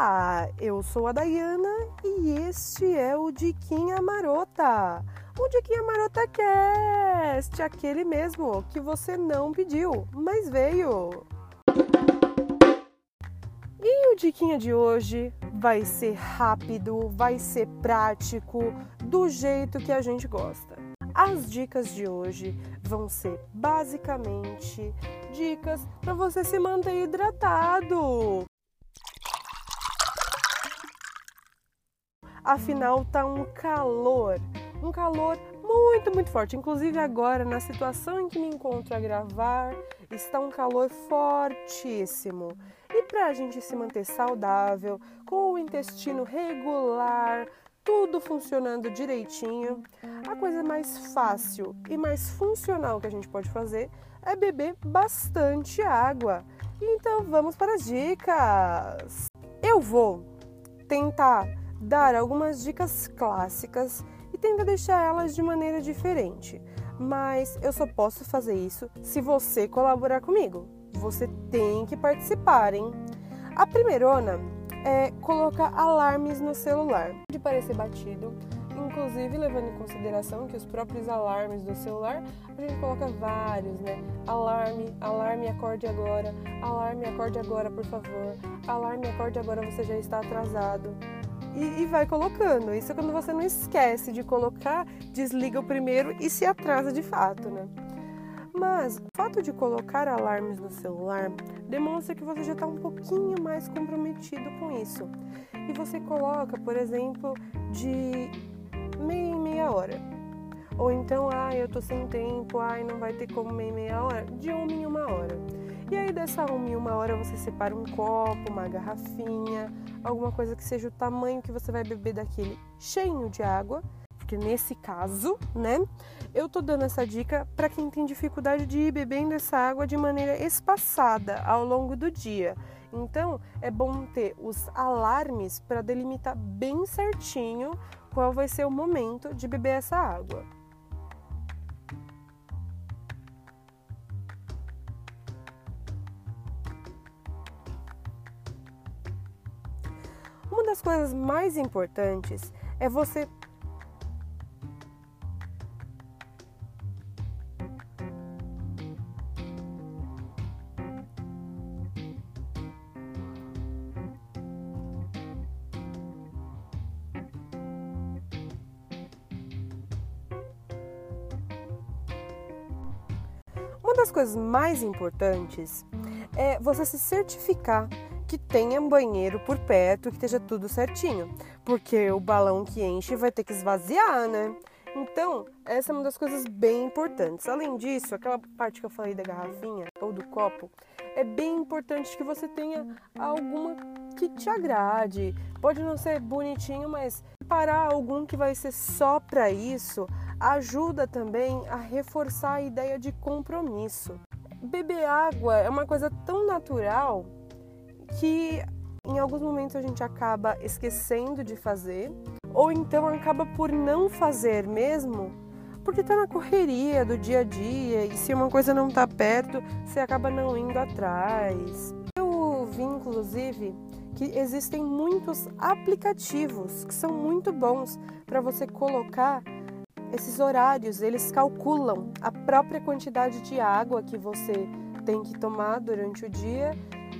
Olá, eu sou a Dayana e este é o Diquinha Marota. O Diquinha Marota Cast, aquele mesmo que você não pediu, mas veio. E o Diquinha de hoje vai ser rápido, vai ser prático, do jeito que a gente gosta. As dicas de hoje vão ser basicamente dicas para você se manter hidratado. Afinal, tá um calor, um calor muito, muito forte. Inclusive agora, na situação em que me encontro a gravar, está um calor fortíssimo. E para a gente se manter saudável, com o intestino regular, tudo funcionando direitinho, a coisa mais fácil e mais funcional que a gente pode fazer é beber bastante água. Então vamos para as dicas. Eu vou tentar dar algumas dicas clássicas e tentar deixar elas de maneira diferente. Mas eu só posso fazer isso se você colaborar comigo. Você tem que participar, hein? A primeirona é colocar alarmes no celular. De parecer batido, inclusive levando em consideração que os próprios alarmes do celular, a gente coloca vários, né? Alarme, alarme, acorde agora, alarme, acorde agora, por favor, alarme, acorde agora, você já está atrasado e, e, vai colocando. Isso é quando você não esquece de colocar, desliga o primeiro e se atrasa de fato, né? Mas o fato de colocar alarmes no celular demonstra que você já está um pouquinho mais comprometido com isso. E você coloca, por exemplo, de meia em meia hora. Ou então, ah, eu tô sem tempo, ai, não vai ter como meia em meia hora, de uma em uma hora. E aí dessa uma em uma hora você separa um copo, uma garrafinha, alguma coisa que seja o tamanho que você vai beber daquele cheinho de água, porque nesse caso, né, eu tô dando essa dica para quem tem dificuldade de ir bebendo essa água de maneira espaçada ao longo do dia. Então, é bom ter os alarmes para delimitar bem certinho qual vai ser o momento de beber essa água. Das coisas mais importantes é você Uma das coisas mais importantes é você se certificar que tenha banheiro por perto, que esteja tudo certinho, porque o balão que enche vai ter que esvaziar, né? Então, essa é uma das coisas bem importantes. Além disso, aquela parte que eu falei da garrafinha ou do copo, é bem importante que você tenha alguma que te agrade. Pode não ser bonitinho, mas parar algum que vai ser só para isso ajuda também a reforçar a ideia de compromisso. Beber água é uma coisa tão natural que em alguns momentos a gente acaba esquecendo de fazer, ou então acaba por não fazer mesmo, porque está na correria do dia a dia e se uma coisa não está perto, você acaba não indo atrás. Eu vi inclusive que existem muitos aplicativos que são muito bons para você colocar esses horários, eles calculam a própria quantidade de água que você tem que tomar durante o dia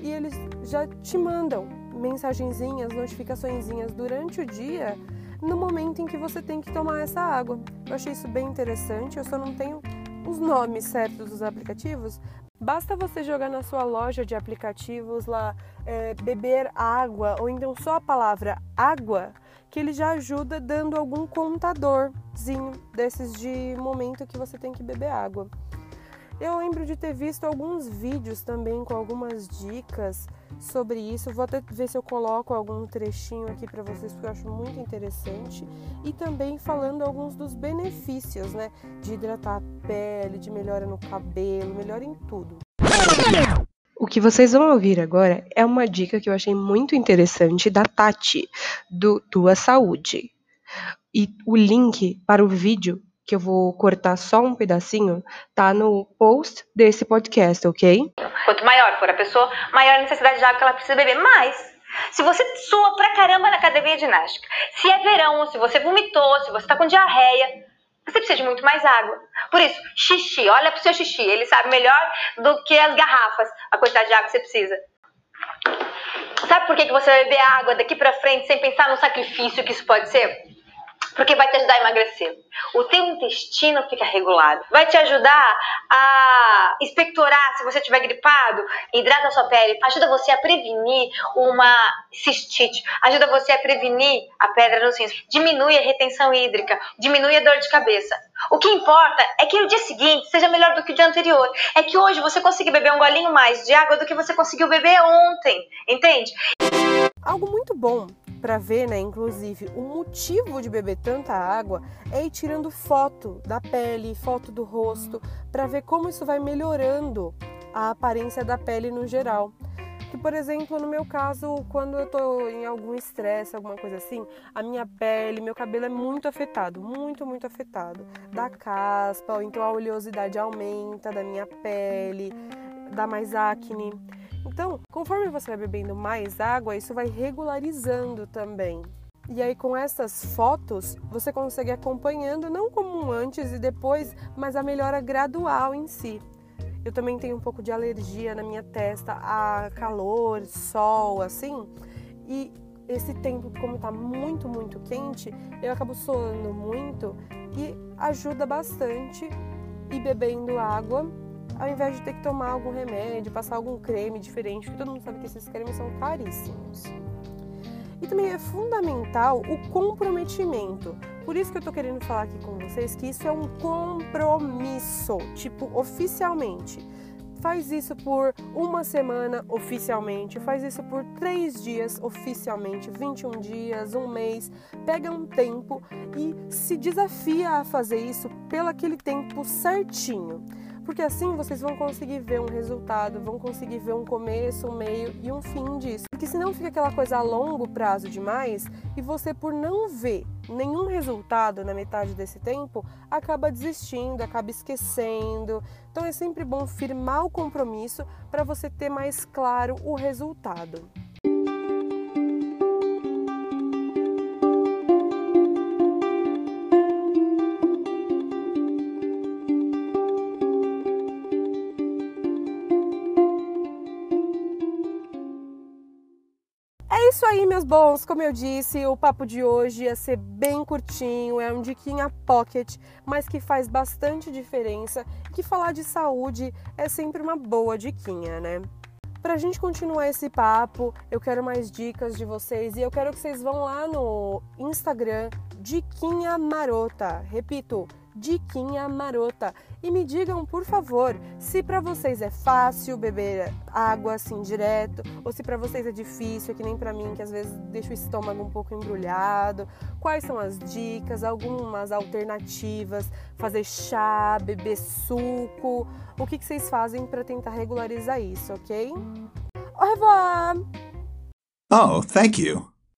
e eles já te mandam mensagenzinhas, notificaçõezinhas durante o dia no momento em que você tem que tomar essa água. Eu achei isso bem interessante, eu só não tenho os nomes certos dos aplicativos. Basta você jogar na sua loja de aplicativos lá, é, beber água, ou então só a palavra água, que ele já ajuda dando algum contadorzinho desses de momento que você tem que beber água. Eu lembro de ter visto alguns vídeos também com algumas dicas sobre isso. Vou até ver se eu coloco algum trechinho aqui para vocês, porque eu acho muito interessante. E também falando alguns dos benefícios, né? De hidratar a pele, de melhora no cabelo, melhora em tudo. O que vocês vão ouvir agora é uma dica que eu achei muito interessante da Tati, do Tua Saúde. E o link para o vídeo que eu vou cortar só um pedacinho, tá no post desse podcast, ok? Quanto maior for a pessoa, maior a necessidade de água que ela precisa beber. Mas Se você sua pra caramba na academia de ginástica, se é verão, se você vomitou, se você tá com diarreia, você precisa de muito mais água. Por isso, xixi, olha pro seu xixi, ele sabe melhor do que as garrafas a quantidade de água que você precisa. Sabe por que, que você vai beber água daqui pra frente sem pensar no sacrifício que isso pode ser? Porque vai te ajudar a emagrecer. O teu intestino fica regulado, vai te ajudar a expectorar se você estiver gripado, hidrata a sua pele, ajuda você a prevenir uma cistite, ajuda você a prevenir a pedra nos rins, diminui a retenção hídrica, diminui a dor de cabeça. O que importa é que o dia seguinte seja melhor do que o dia anterior. É que hoje você consiga beber um golinho mais de água do que você conseguiu beber ontem, entende? Algo muito bom para ver, né, inclusive, o motivo de beber tanta água é ir tirando foto da pele, foto do rosto, para ver como isso vai melhorando a aparência da pele no geral. Que, por exemplo, no meu caso, quando eu tô em algum estresse, alguma coisa assim, a minha pele, meu cabelo é muito afetado, muito, muito afetado. Dá caspa, ou então a oleosidade aumenta da minha pele, dá mais acne. Então, conforme você vai bebendo mais água, isso vai regularizando também. E aí, com essas fotos, você consegue acompanhando não como antes e depois, mas a melhora gradual em si. Eu também tenho um pouco de alergia na minha testa a calor, sol, assim. E esse tempo, como está muito, muito quente, eu acabo suando muito e ajuda bastante ir bebendo água ao invés de ter que tomar algum remédio, passar algum creme diferente, porque todo mundo sabe que esses cremes são caríssimos. E também é fundamental o comprometimento. Por isso que eu tô querendo falar aqui com vocês que isso é um compromisso, tipo, oficialmente. Faz isso por uma semana oficialmente, faz isso por três dias oficialmente, 21 dias, um mês. Pega um tempo e se desafia a fazer isso pelo aquele tempo certinho porque assim vocês vão conseguir ver um resultado, vão conseguir ver um começo, um meio e um fim disso. Porque senão fica aquela coisa a longo prazo demais e você, por não ver nenhum resultado na metade desse tempo, acaba desistindo, acaba esquecendo. Então é sempre bom firmar o compromisso para você ter mais claro o resultado. Isso aí, meus bons. Como eu disse, o papo de hoje ia ser bem curtinho, é um diquinha pocket, mas que faz bastante diferença. Que falar de saúde é sempre uma boa diquinha, né? Pra gente continuar esse papo, eu quero mais dicas de vocês e eu quero que vocês vão lá no Instagram Diquinha Marota. Repito, diquinha marota. E me digam, por favor, se para vocês é fácil beber água assim direto, ou se para vocês é difícil, que nem para mim, que às vezes deixa o estômago um pouco embrulhado. Quais são as dicas, algumas alternativas? Fazer chá, beber suco? O que, que vocês fazem para tentar regularizar isso, ok? Au revoir! Oh, thank you.